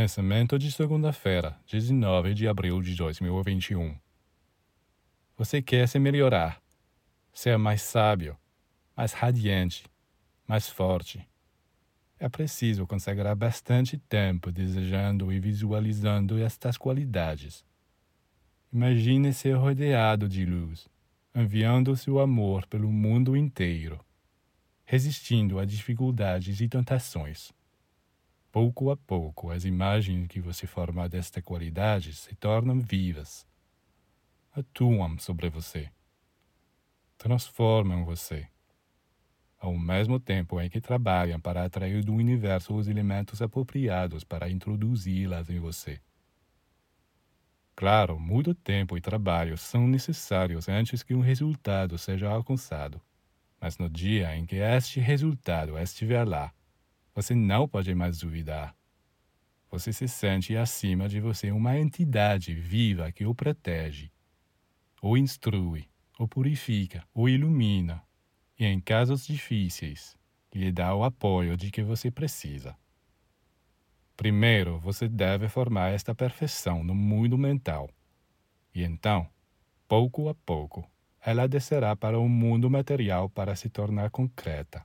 Pensamento de segunda-feira, 19 de abril de 2021. Você quer se melhorar, ser mais sábio, mais radiante, mais forte. É preciso consagrar bastante tempo desejando e visualizando estas qualidades. Imagine ser rodeado de luz, enviando seu amor pelo mundo inteiro, resistindo a dificuldades e tentações Pouco a pouco, as imagens que você forma desta qualidade se tornam vivas, atuam sobre você, transformam você, ao mesmo tempo em que trabalham para atrair do universo os elementos apropriados para introduzi-las em você. Claro, muito tempo e trabalho são necessários antes que um resultado seja alcançado, mas no dia em que este resultado estiver lá, você não pode mais duvidar. Você se sente acima de você uma entidade viva que o protege, o instrui, o purifica, o ilumina e, em casos difíceis, lhe dá o apoio de que você precisa. Primeiro, você deve formar esta perfeição no mundo mental. E então, pouco a pouco, ela descerá para o mundo material para se tornar concreta.